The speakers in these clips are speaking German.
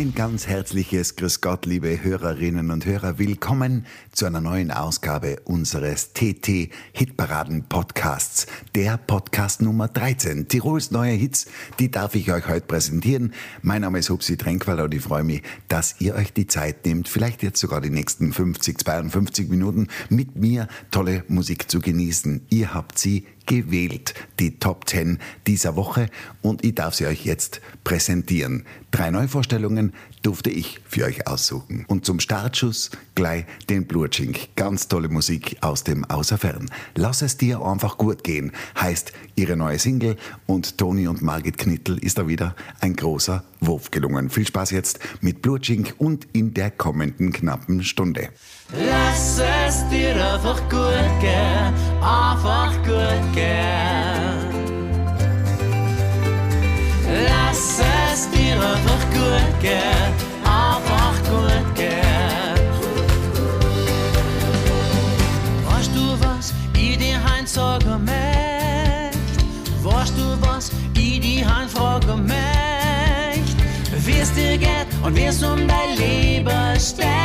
Ein ganz herzliches Grüß Gott, liebe Hörerinnen und Hörer. Willkommen zu einer neuen Ausgabe unseres TT Hitparaden Podcasts. Der Podcast Nummer 13. Tirols neue Hits, die darf ich euch heute präsentieren. Mein Name ist Hupsi Trenkwalder und ich freue mich, dass ihr euch die Zeit nehmt, vielleicht jetzt sogar die nächsten 50, 52 Minuten mit mir tolle Musik zu genießen. Ihr habt sie gewählt, die Top 10 dieser Woche und ich darf sie euch jetzt präsentieren. Drei Neuvorstellungen durfte ich für euch aussuchen. Und zum Startschuss gleich den Blutschink. Ganz tolle Musik aus dem Außerfern. Lass es dir einfach gut gehen, heißt ihre neue Single und Toni und Margit Knittel ist da wieder ein großer Wurf gelungen. Viel Spaß jetzt mit Blutschink und in der kommenden knappen Stunde. Lass es dir einfach gut gehen, einfach gut gehen. Lass es dir einfach gut gehen, einfach gut gehen. Weißt du was, ich dir heim sagen möcht? Weißt du was, ich dir heim fragen möcht? Wie es dir geht und wie es um dein Leben steht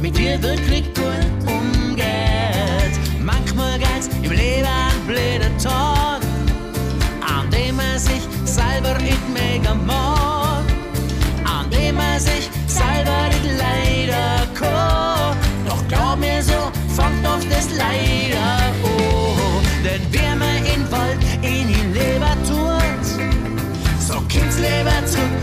mit dir wirklich gut umgeht. Manchmal geht's im Leben ein blöder Tag, an dem man sich selber nicht mega mag, an dem man sich selber nicht leider kann. Doch glaub mir so, fängt oft das Leider an. Denn wer man in Wald in die Leber tut, so kommt's lieber zurück,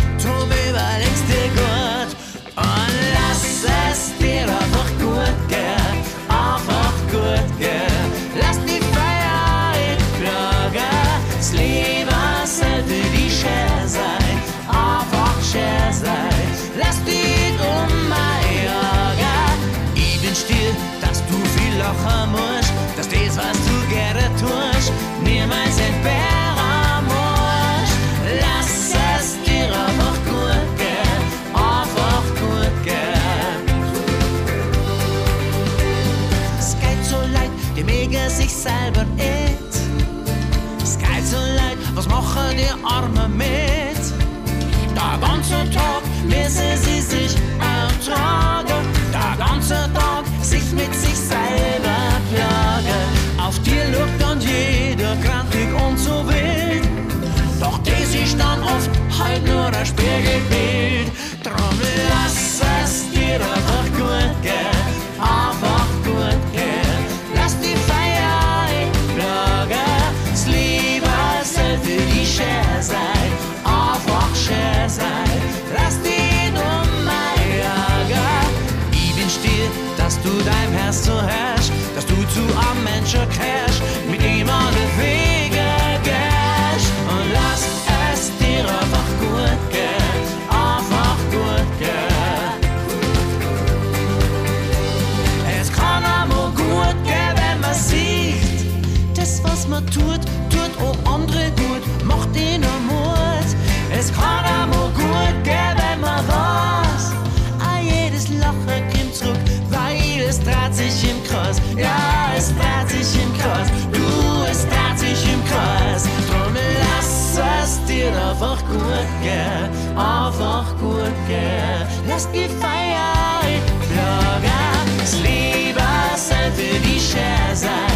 gut gehen. Lass die Feier plagen, das Leben sollte die Share sein,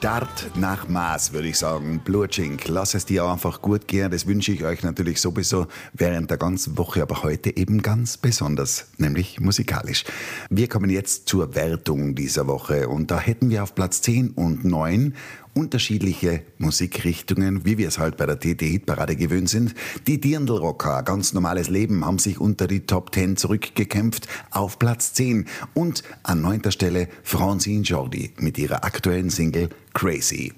Start nach Maß, würde ich sagen. Blutschink, lass es dir einfach gut gehen. Das wünsche ich euch natürlich sowieso während der ganzen Woche, aber heute eben ganz besonders, nämlich musikalisch. Wir kommen jetzt zur Wertung dieser Woche und da hätten wir auf Platz 10 und 9 unterschiedliche Musikrichtungen, wie wir es halt bei der TT-Hitparade gewöhnt sind. Die Dirndl-Rocker, ganz normales Leben, haben sich unter die Top 10 zurückgekämpft auf Platz 10 und an neunter Stelle Francine Jordi mit ihrer aktuellen Single Crazy.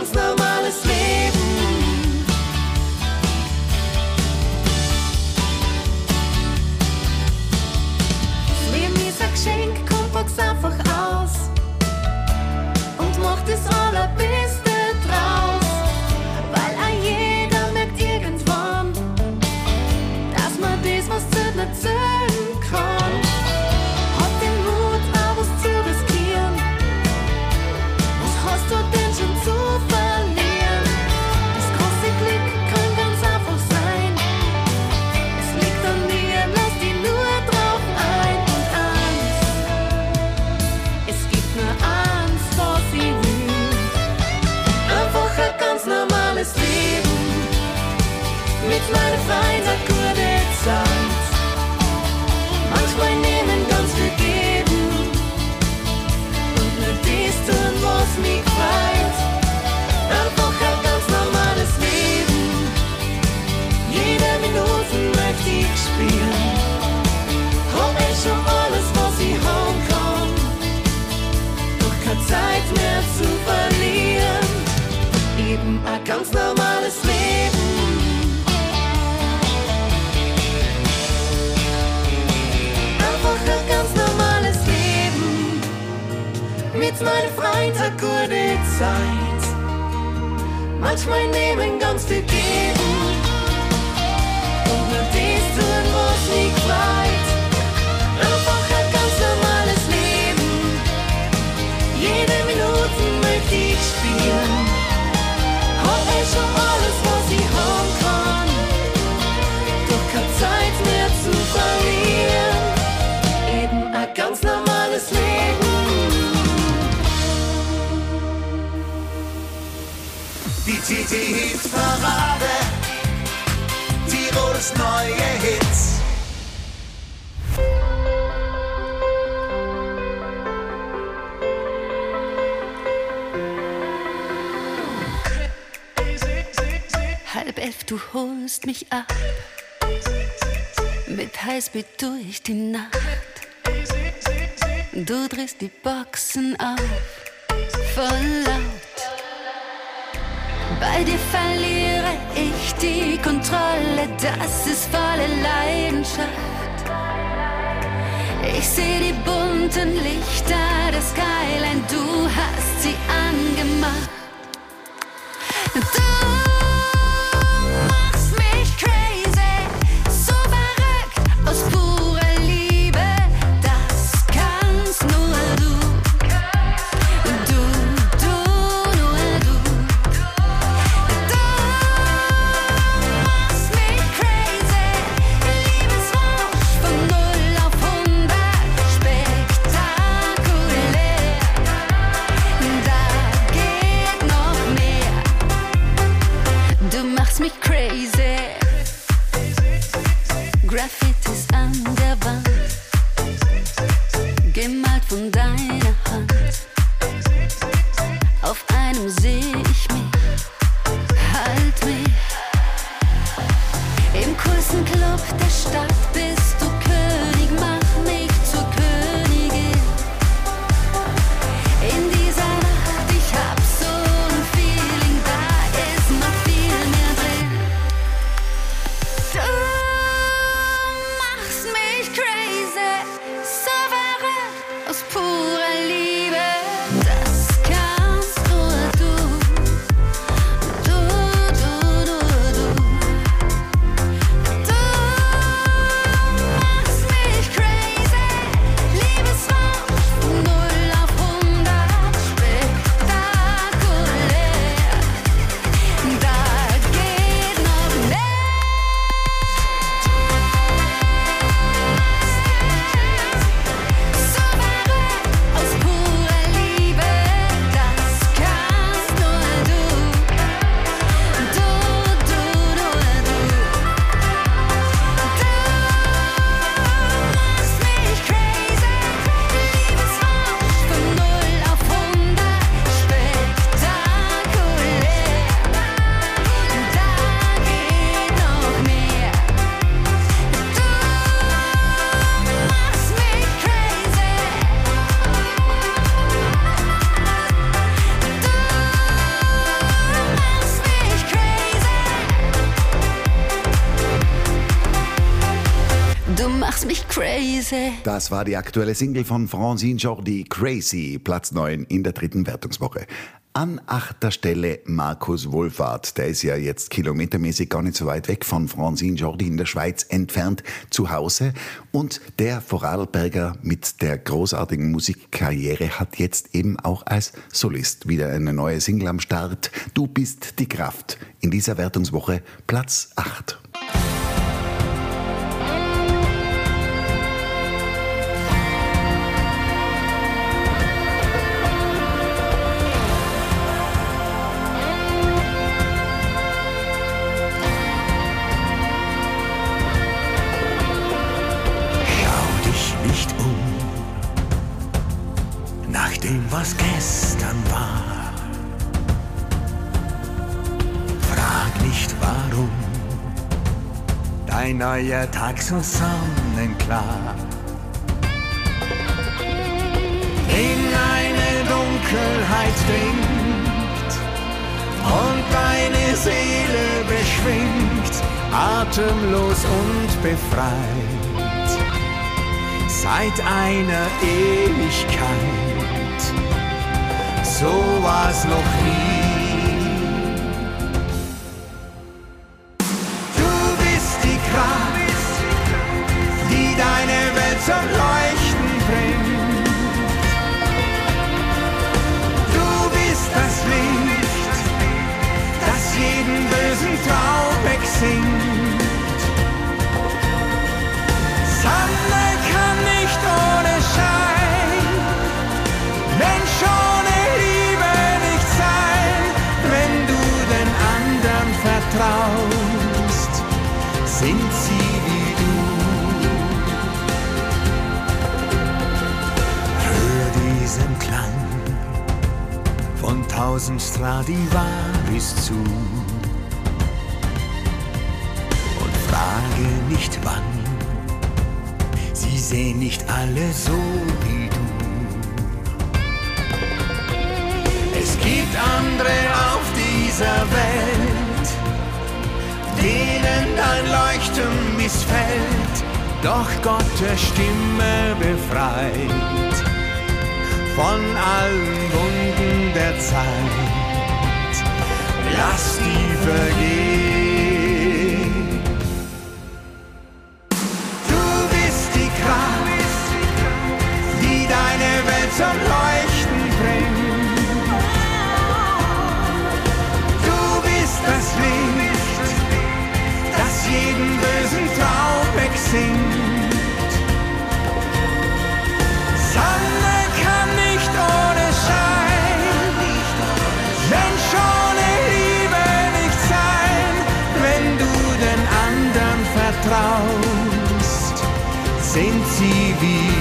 Eben ein Eben ein ganz normales Leben. Einfach ein ganz normales Leben. Mit meiner Freizeit gute Zeit. Manchmal nehmen, ganz viel geben. Und nur das tun, was nicht gefällt. Einfach ein ganz normales Leben. Jede Minute möchte ich spielen. Die TT-Hit-Parade. Tirols neue Hits. Du holst mich ab. Mit Highspeed durch die Nacht. Du drehst die Boxen auf, voll laut. Bei dir verliere ich die Kontrolle, das ist volle Leidenschaft. Ich sehe die bunten Lichter, das Skyline, du hast sie angemacht. Du Das war die aktuelle Single von Francine Jordi, Crazy, Platz 9 in der dritten Wertungswoche. An achter Stelle Markus Wohlfahrt. Der ist ja jetzt kilometermäßig gar nicht so weit weg von Francine Jordi in der Schweiz entfernt zu Hause. Und der Vorarlberger mit der großartigen Musikkarriere hat jetzt eben auch als Solist wieder eine neue Single am Start. Du bist die Kraft. In dieser Wertungswoche Platz 8. was gestern war. Frag nicht warum dein neuer Tag so sonnenklar in eine Dunkelheit dringt und deine Seele beschwingt, atemlos und befreit seit einer Ewigkeit. So war's noch nie. Du bist die Kraft, die deine Welt zum Leuchten bringt. Du bist das Licht, das jeden bösen Traum wegsingt. Sonne tausend Stradivaris zu und frage nicht wann. Sie sehen nicht alle so wie du. Es gibt andere auf dieser Welt, denen dein Leuchten missfällt, doch Gottes Stimme befreit von allen Wunden der Zeit. Lass die vergehen. Du bist die Kraft, die deine Welt zum Leuchten bringt. Du bist das Licht, das jeden bösen Traum wegsingt. Vertraust, sind sie wie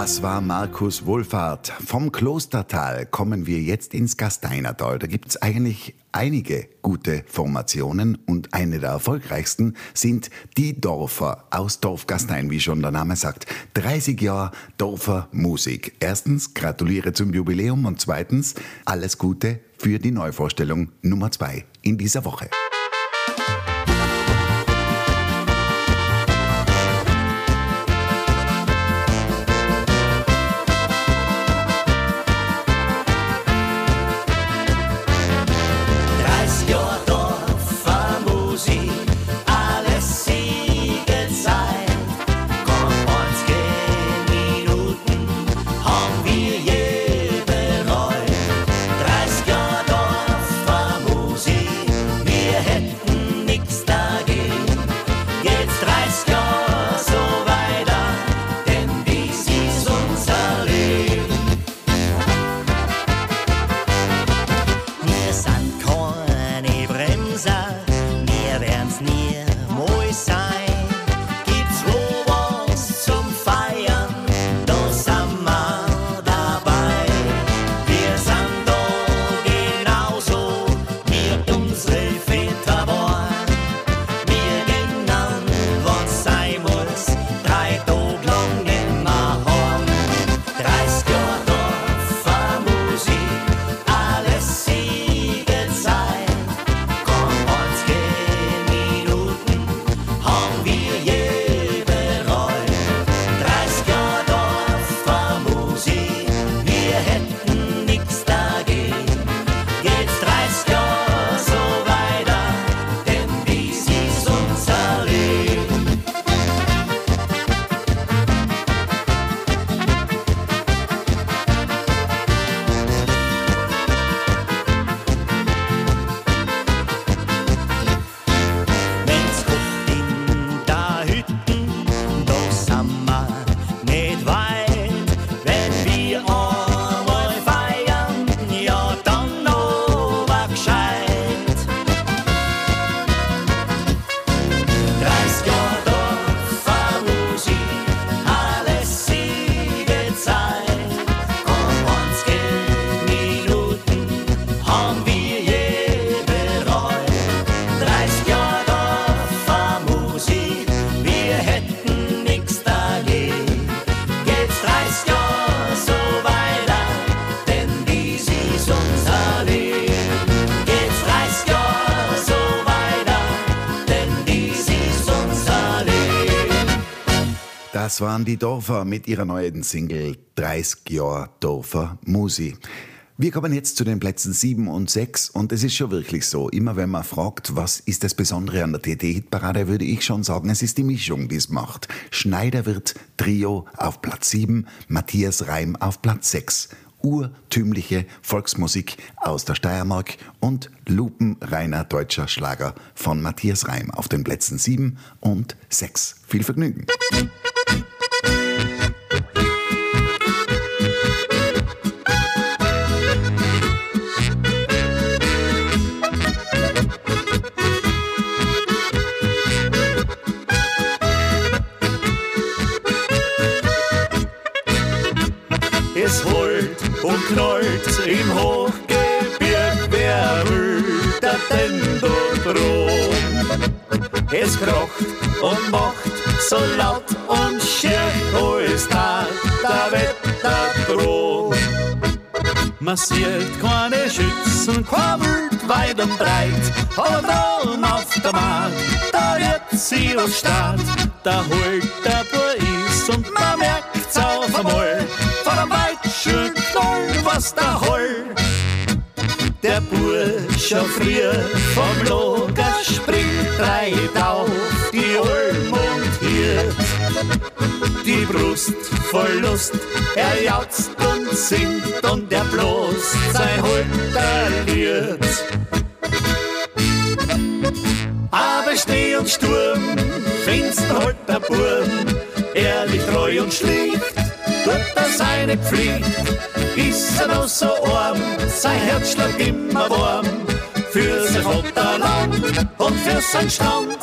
Das war Markus Wohlfahrt. Vom Klostertal kommen wir jetzt ins Gasteinertal. Da gibt's eigentlich einige gute Formationen und eine der erfolgreichsten sind die Dorfer aus Dorfgastein, wie schon der Name sagt. 30 Jahre Dorfer Musik. Erstens gratuliere zum Jubiläum und zweitens alles Gute für die Neuvorstellung Nummer zwei in dieser Woche. Das waren die Dorfer mit ihrer neuen Single 30 Jahre Dorfer Musi. Wir kommen jetzt zu den Plätzen 7 und 6 und es ist schon wirklich so, immer wenn man fragt, was ist das Besondere an der TT-Hitparade, würde ich schon sagen, es ist die Mischung, die es macht. Schneider wird Trio auf Platz 7, Matthias Reim auf Platz 6. Urtümliche Volksmusik aus der Steiermark und lupenreiner deutscher Schlager von Matthias Reim auf den Plätzen 7 und 6. Viel Vergnügen! Es heult und knallt im Hochgebirg, wer der rum? Es krocht und macht so laut Man sieht keine Schützen, Wild weit und breit, aber drum auf der Markt, da wird sie auf Start, da holt der Bois und man merkt's auf einmal, von einem weitschen Knoll, was da holt. Der Bursche früher vom Lager springt breit auf Brust voll Lust, er jauzt und singt und er bloß sein Holterlied. Aber Schnee und Sturm, Finster holt der Burm, ehrlich treu und schlicht, tut er seine Pflicht. Ist er noch so arm, sein Herz schlägt immer warm, für sein Vaterland und für sein Stand.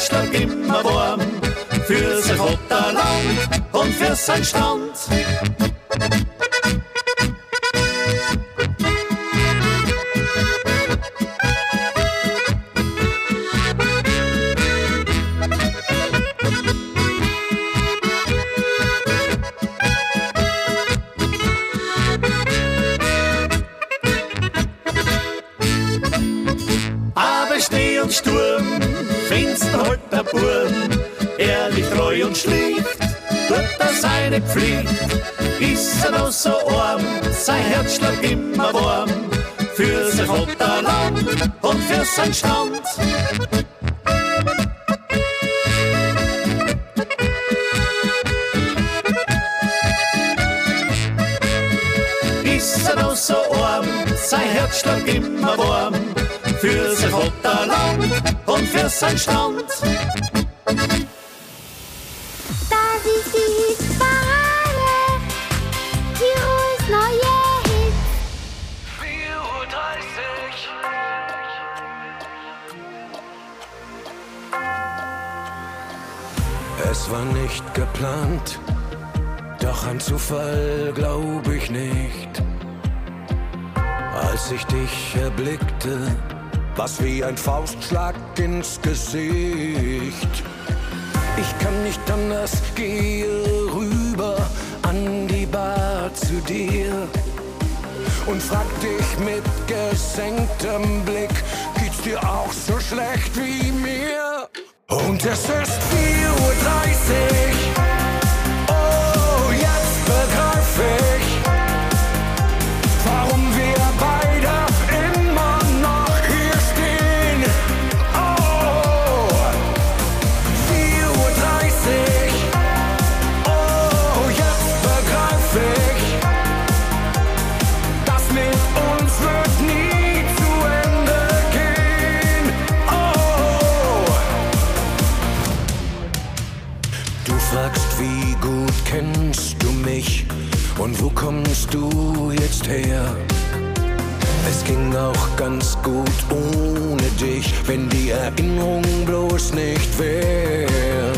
Schlägt immer warm, für sein Vaterland und für sein Stand. Stand. Ist er noch so arm, sein Herz schlägt immer warm, für sein Vaterland und für sein Stand. Ein Faustschlag ins Gesicht. Ich kann nicht anders, gehe rüber an die Bar zu dir und frag dich mit gesenktem Blick, geht's dir auch so schlecht wie mir? Und es ist 4.30 Uhr. Und wo kommst du jetzt her? Es ging auch ganz gut ohne dich, wenn die Erinnerung bloß nicht wär.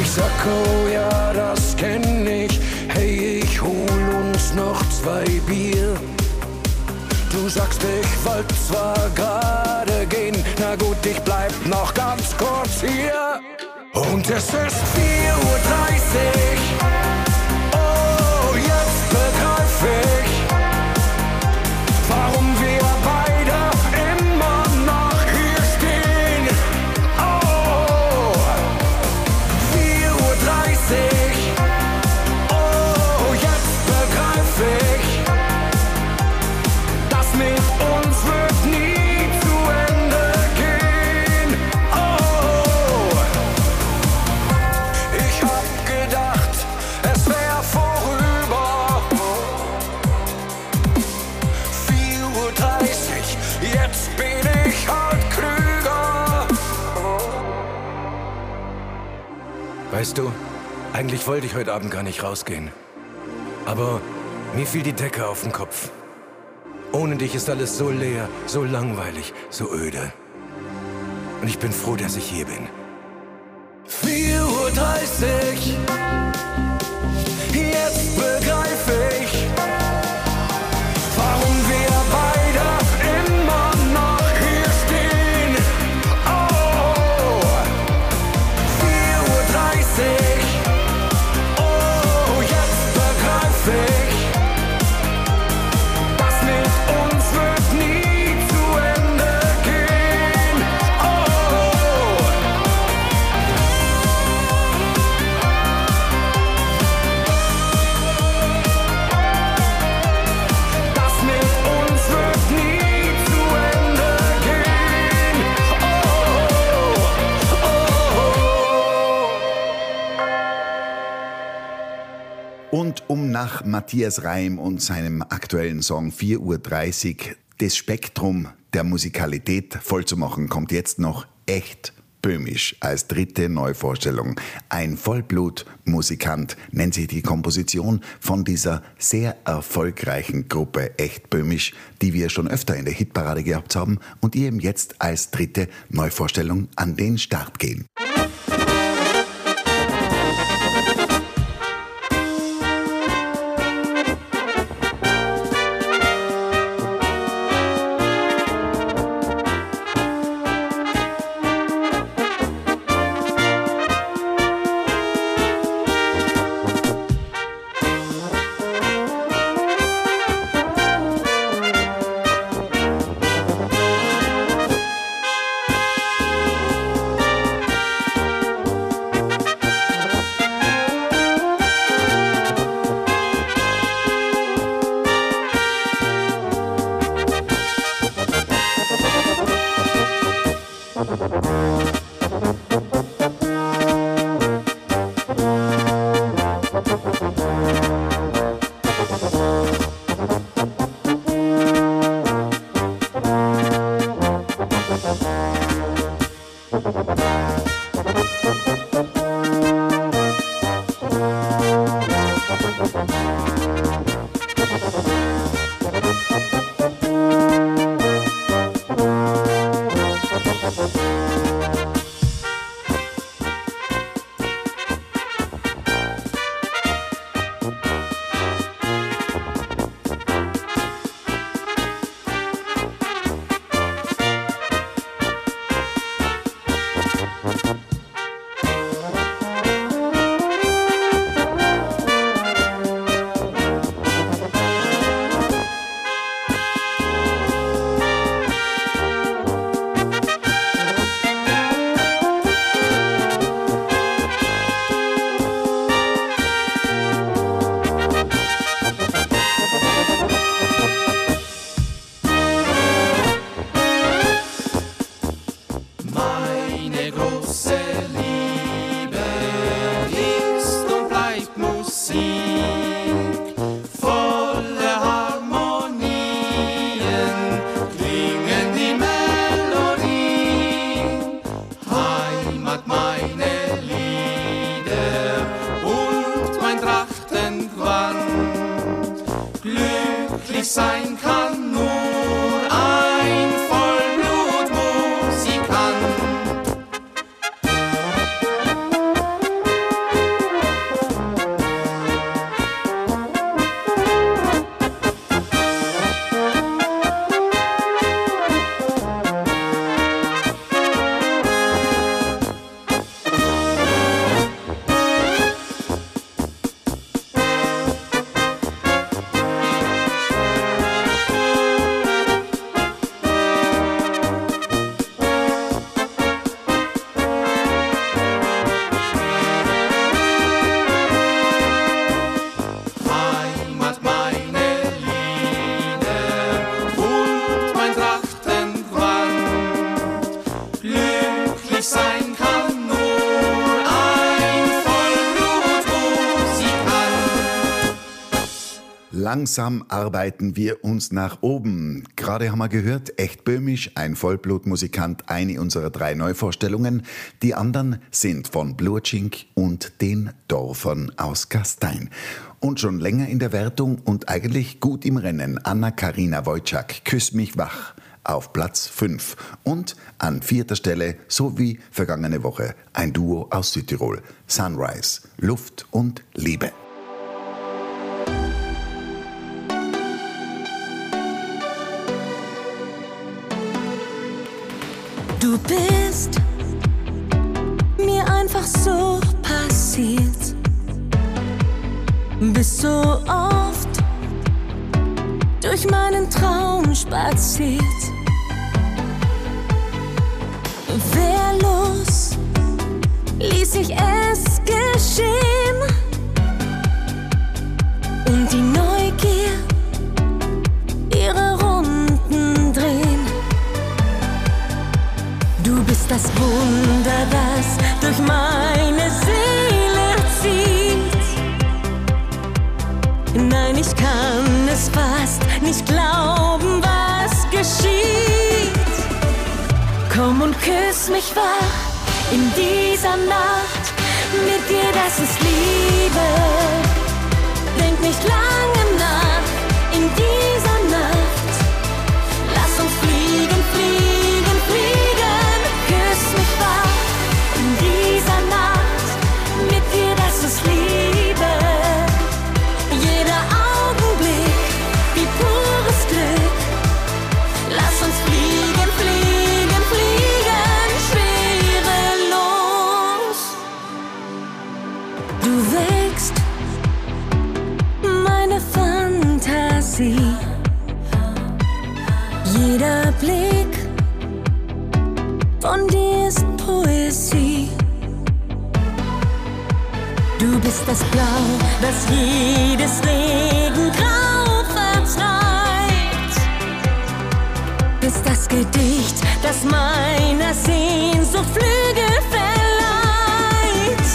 Ich sag, oh ja, das kenn ich, hey, ich hol uns noch zwei Bier. Du sagst, ich wollt zwar gerade gehen, na gut, ich bleib noch ganz kurz hier. Und es ist 4.30 Uhr. Weißt du, eigentlich wollte ich heute Abend gar nicht rausgehen. Aber mir fiel die Decke auf den Kopf. Ohne dich ist alles so leer, so langweilig, so öde. Und ich bin froh, dass ich hier bin. 4.30 Uhr. Um nach Matthias Reim und seinem aktuellen Song 4.30 Uhr das Spektrum der Musikalität vollzumachen, kommt jetzt noch echt böhmisch als dritte Neuvorstellung. Ein Vollblutmusikant nennt sich die Komposition von dieser sehr erfolgreichen Gruppe Echt böhmisch, die wir schon öfter in der Hitparade gehabt haben und die eben jetzt als dritte Neuvorstellung an den Start gehen. Langsam arbeiten wir uns nach oben. Gerade haben wir gehört, echt böhmisch, ein Vollblutmusikant, eine unserer drei Neuvorstellungen. Die anderen sind von Blurchink und den Dorfern aus Gastein. Und schon länger in der Wertung und eigentlich gut im Rennen Anna-Karina Wojcik, Küss mich wach auf Platz 5 und an vierter Stelle, so wie vergangene Woche, ein Duo aus Südtirol, Sunrise, Luft und Liebe. Du bist mir einfach so passiert. Bist so oft durch meinen Traum spaziert. Wehrlos ließ ich es geschehen. Und die Neugier ihre das Wunder, das durch meine Seele zieht. Nein, ich kann es fast nicht glauben, was geschieht. Komm und küss mich wach in dieser Nacht. Mit dir, das ist Liebe. Denk nicht lange nach in dieser Nacht. Das Blau, das jedes Regengrau vertreibt. Bist das Gedicht, das meiner Sehnsucht Flügel verleiht.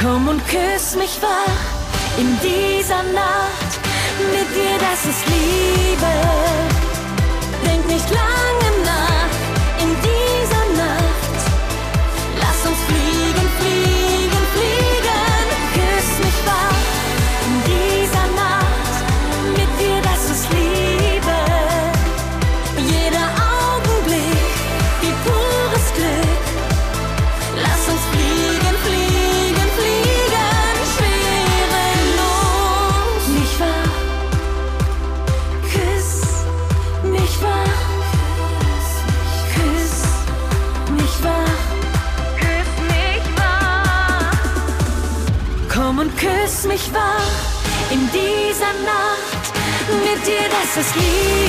Komm und küss mich wach in dieser Nacht. Mit dir, das ist Liebe. Denk nicht lange dir,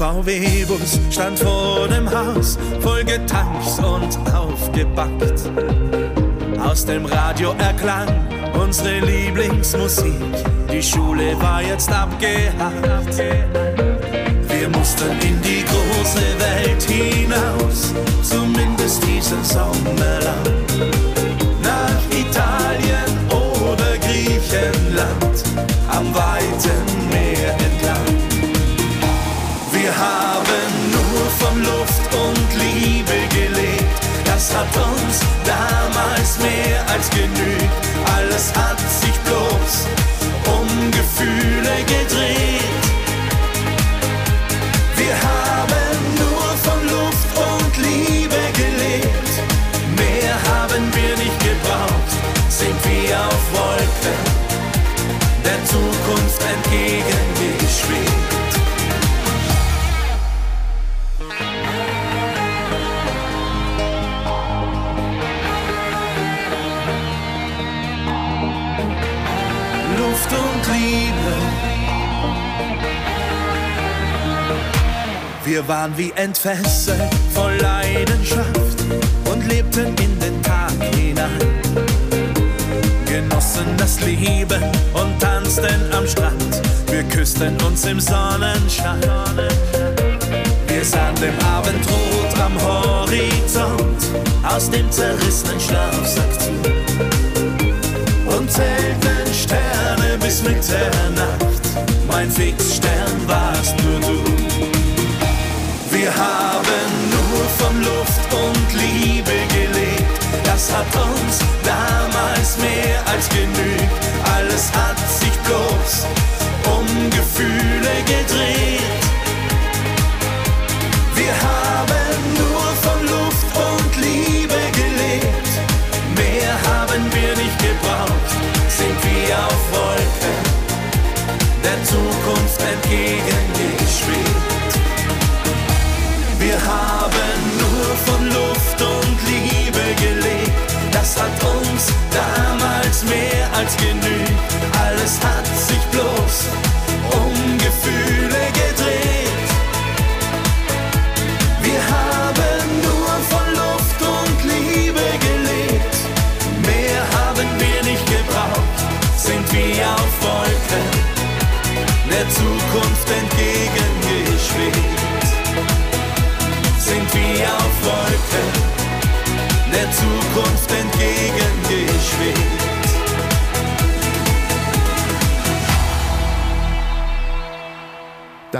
VW-Bus stand vor dem Haus, voll getankt und aufgebackt. Aus dem Radio erklang unsere Lieblingsmusik. Die Schule war jetzt abgehakt. Wir mussten in die große Welt hinaus, zumindest diesen Sommer lang. Mehr als genügt. Wir waren wie entfesselt voll Leidenschaft und lebten in den Tag hinein. Genossen das Leben und tanzten am Strand. Wir küssten uns im Sonnenschein. Wir sahen dem Abendrot am Horizont aus dem zerrissenen Schlafsack zu und zählten Sterne bis Mitternacht. Mein Fixstern warst nur du. Wir haben nur von Luft und Liebe gelebt. Das hat uns damals mehr als genügt. Alles hat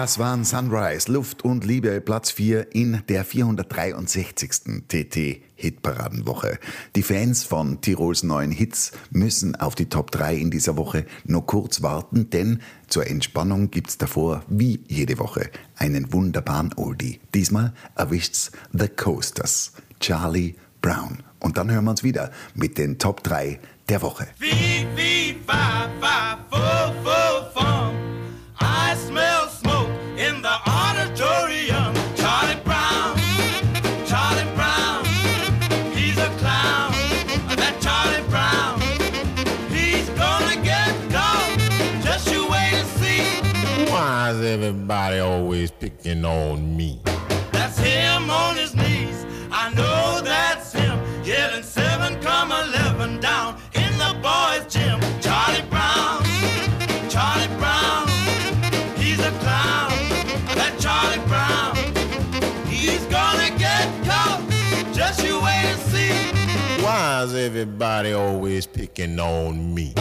Das waren Sunrise, Luft und Liebe, Platz 4 in der 463. TT Hitparadenwoche. Die Fans von Tirols neuen Hits müssen auf die Top 3 in dieser Woche nur kurz warten, denn zur Entspannung gibt's davor, wie jede Woche, einen wunderbaren Oldie. Diesmal erwischt's The Coasters, Charlie Brown. Und dann hören wir uns wieder mit den Top 3 der Woche. Fee, fee, fi, fi, fo, fo, fum. Everybody always picking on me? That's him on his knees. I know that's him. Yelling seven, come eleven down in the boys' gym. Charlie Brown, Charlie Brown, he's a clown. That Charlie Brown, he's gonna get caught. Just you wait and see. Why is everybody always picking on me?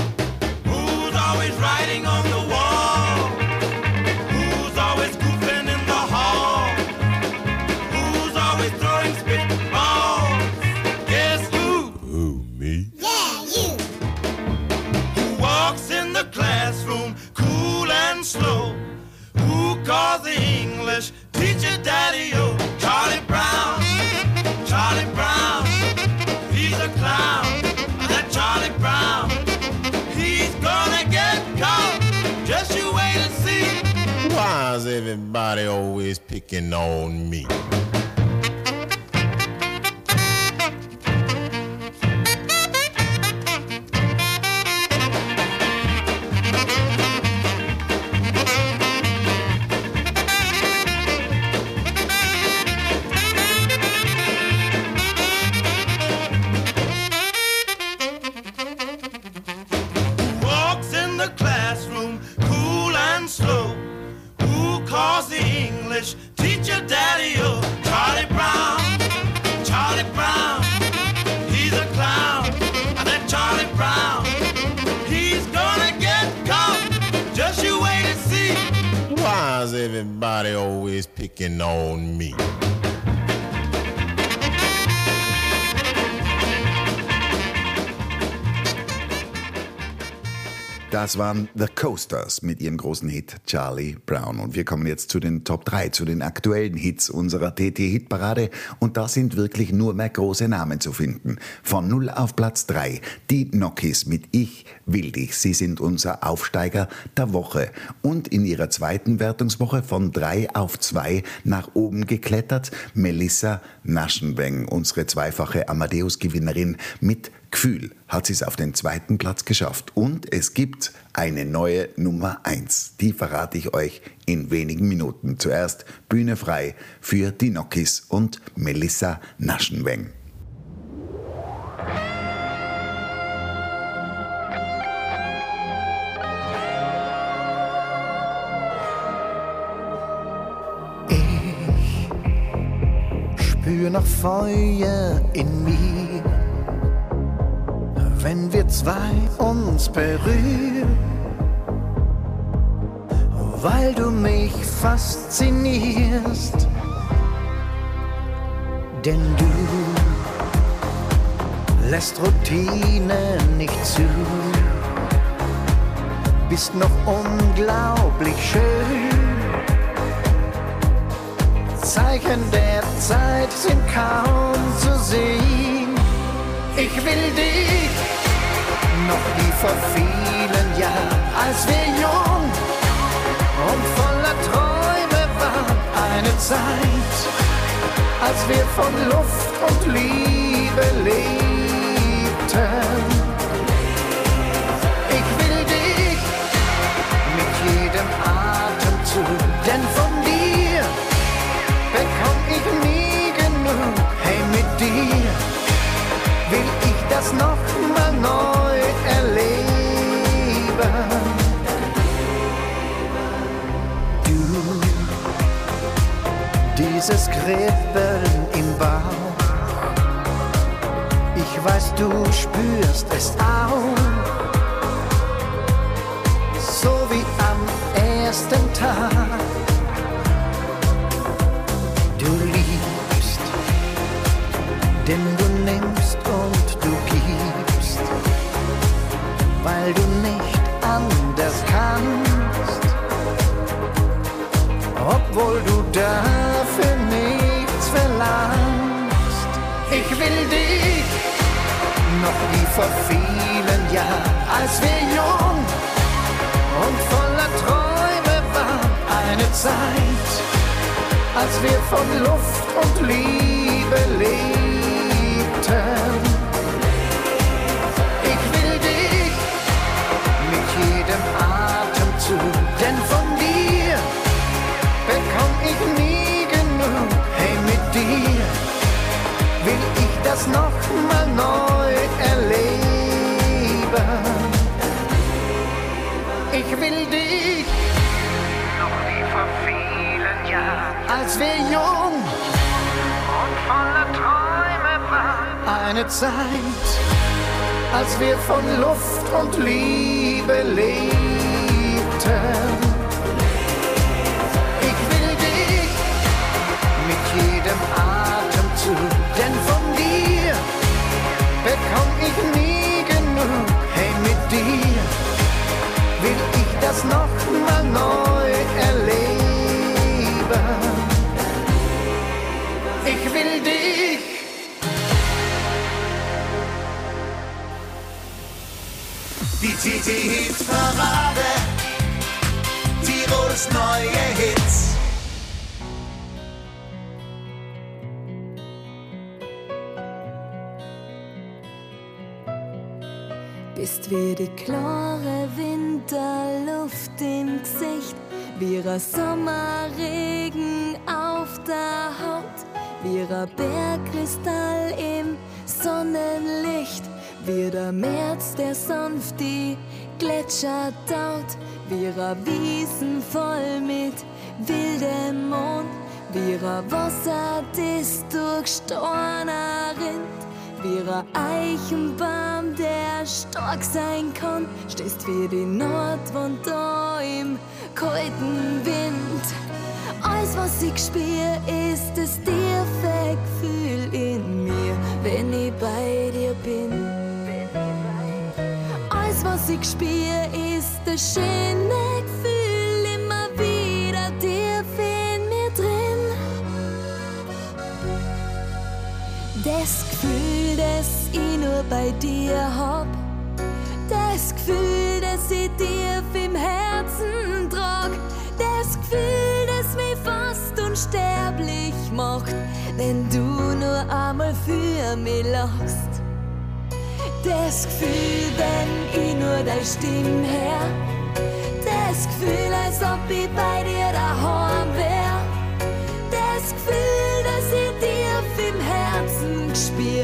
Who's always writing on the wall? Everybody always picking on me? Calls the English teacher daddy o? Charlie Brown, Charlie Brown, he's a clown. That Charlie Brown, he's gonna get caught. Just you wait and see. Why is everybody always picking on me? Das waren The Coasters mit ihrem großen Hit Charlie Brown. Und wir kommen jetzt zu den Top 3, zu den aktuellen Hits unserer TT-Hitparade. Und da sind wirklich nur mehr große Namen zu finden. Von 0 auf Platz 3, die Nokis mit Ich will dich. Sie sind unser Aufsteiger der Woche. Und in ihrer zweiten Wertungswoche von 3 auf 2 nach oben geklettert, Melissa Naschenweng, unsere zweifache Amadeus-Gewinnerin mit Gefühl hat sie es auf den zweiten Platz geschafft. Und es gibt eine neue Nummer 1. Die verrate ich euch in wenigen Minuten. Zuerst Bühne frei für die Nokis und Melissa Naschenweng. spür noch Feuer in mir, wenn wir zwei uns berühren, weil du mich faszinierst, denn du lässt Routine nicht zu, bist noch unglaublich schön. Zeichen der Zeit sind kaum zu sehen. Ich will dich noch wie vor vielen Jahren, als wir jung und voller Träume waren. Eine Zeit, als wir von Luft und Liebe lebten. Ich will dich mit jedem Atemzug, denn von dieses Kribbeln im Bauch, ich weiß, du spürst es auch. So wie am ersten Tag. Du liebst, denn du nimmst und du gibst, weil du nicht anders kannst, obwohl du dafür nichts verlangst. Ich will dich noch wie vor vielen Jahren, als wir jung und voller Träume waren, eine Zeit als wir von Luft und Liebe lebten. Das noch mal neu erleben. Ich will dich noch wie vor vielen Jahren, als wir jung und voller Träume waren. Eine Zeit, als wir von Luft und Liebe lebten. Dir will ich das noch mal neu erleben. Ich will dich. Die TT-Hit-Parade, Tirols neue Hits. Wie die klare Winterluft im Gesicht, wie ein Sommerregen auf der Haut, wie ein Bergkristall im Sonnenlicht, wie der März, der sanft die Gletscher taut, wie ein Wiesen voll mit wildem Mond, wie ein Wasser, das durch Storner rinnt, wie ein Eichenbaum, stark sein kann, stehst wie die Nordwand da im kalten Wind. Alles, was ich spür, ist das tiefe Gefühl in mir, wenn ich bei dir bin. Alles, was ich spür, ist das schöne Das Gefühl, das ich nur bei dir hab. Das Gefühl, das ich tief im Herzen trag. Das Gefühl, das mich fast unsterblich macht, wenn du nur einmal für mich lachst. Das Gefühl, wenn ich nur deine Stimme her. Das Gefühl, als ob ich bei dir daheim wär. Das Gefühl, dass ich dir im Herzen gespür.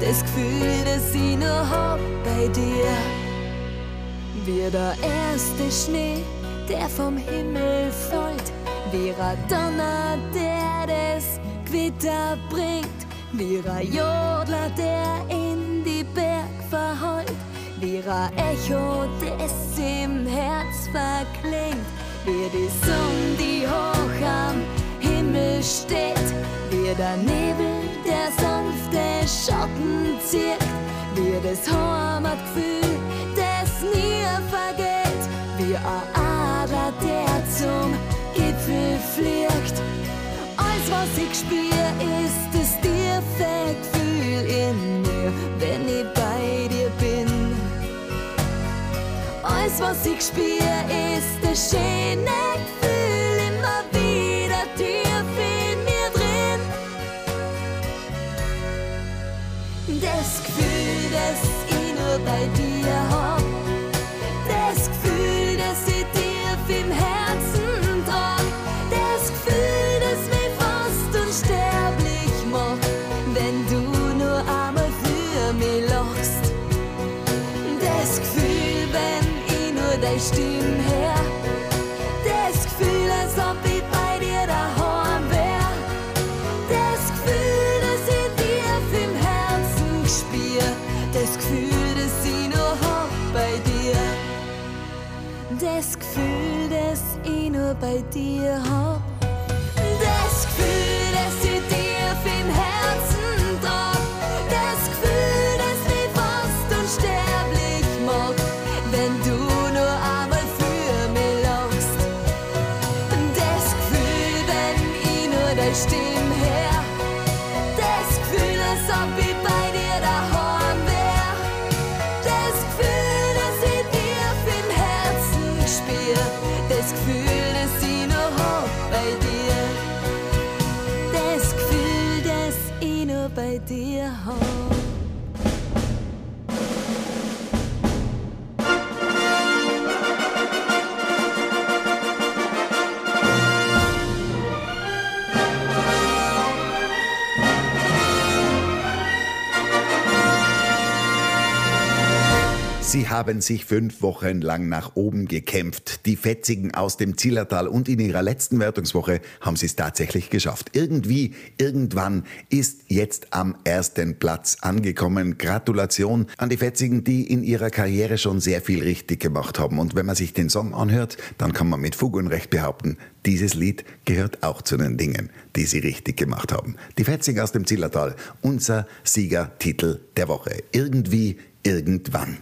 Das Gefühl, dass ich nur hab bei dir. Wie der erste Schnee, der vom Himmel fällt. Wie ein Donner, der das Gewitter bringt. Wie ein Jodler, der in die Berg verheult. Wie ein Echo, das im Herz verklingt. Wie die Sonne, die hoch am Himmel steht. Wie der Nebel, der Schatten zieht. Wie das Heimatgefühl, das nie vergeht. Wie ein Adler, der zum Gipfel fliegt. Alles, was ich spür, ist das tiefe Gefühl in mir, wenn ich bei dir bin. Alles, was ich spür, ist das schöne Gefühl bei dir hab. Das Gefühl, das ich tief im Herzen trag. Das Gefühl, das mich fast unsterblich macht, wenn du nur einmal für mich lachst. Das Gefühl, wenn ich nur deine Stimme her. Gefühl, das ich nur bei dir hab. Das Gefühl, das ich tief im Herzen trag. Das Gefühl, das mich fast unsterblich macht, wenn du nur einmal für mich lachst. Das Gefühl, wenn ich nur deine Stimme her. Haben sich fünf Wochen lang nach oben gekämpft. Die Fetzigen aus dem Zillertal und in ihrer letzten Wertungswoche haben sie es tatsächlich geschafft. Irgendwie, irgendwann ist jetzt am ersten Platz angekommen. Gratulation an die Fetzigen, die in ihrer Karriere schon sehr viel richtig gemacht haben. Und wenn man sich den Song anhört, dann kann man mit Fug und Recht behaupten, dieses Lied gehört auch zu den Dingen, die sie richtig gemacht haben. Die Fetzigen aus dem Zillertal, unser Siegertitel der Woche. Irgendwie, irgendwann.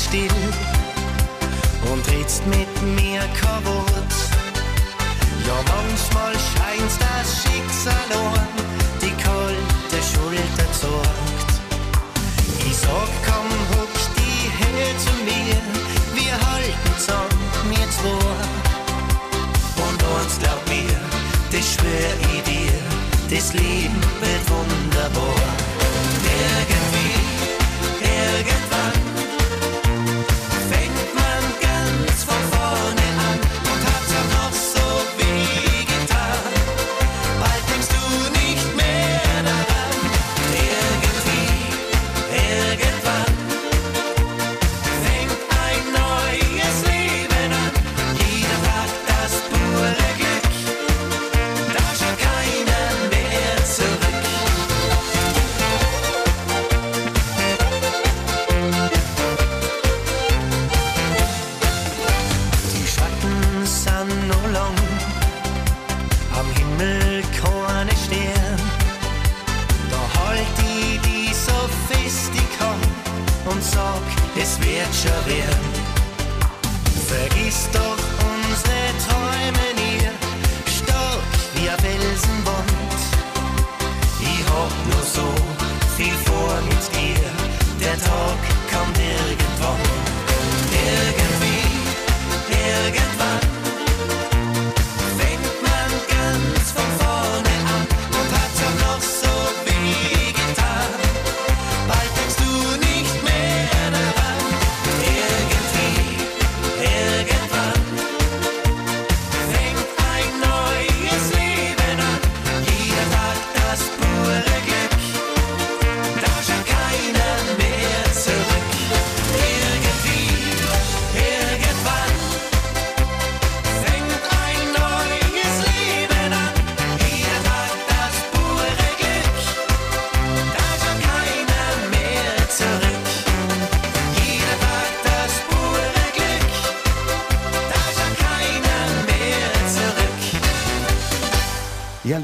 Still und redst mit mir kein Wort. Ja, manchmal scheint's das Schicksal an, die kalte Schulter sorgt. Ich sag, komm, huck die her zu mir, wir halten zusammen, wir zwei. Und uns glaub mir, das schwör ich dir, das Leben wird wunderbar.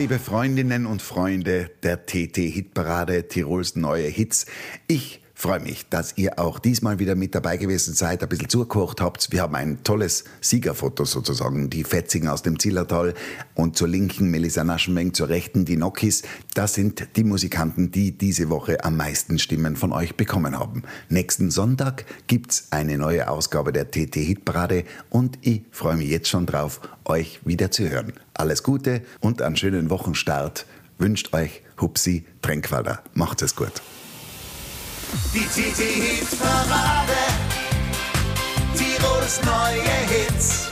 Liebe Freundinnen und Freunde der TT Hitparade Tirols neue Hits, ich freue mich, dass ihr auch diesmal wieder mit dabei gewesen seid, ein bisschen zugekocht habt. Wir haben ein tolles Siegerfoto sozusagen, die Fetzigen aus dem Zillertal und zur linken Melissa Naschenmeng, zur rechten die Nokis. Das sind die Musikanten, die diese Woche am meisten Stimmen von euch bekommen haben. Nächsten Sonntag gibt's eine neue Ausgabe der TT Hitparade und ich freue mich jetzt schon drauf, euch wieder zu hören. Alles Gute und einen schönen Wochenstart wünscht euch Hupsi Tränkwalder. Macht es gut. Die TT Hit Parade, Tirols neue Hit.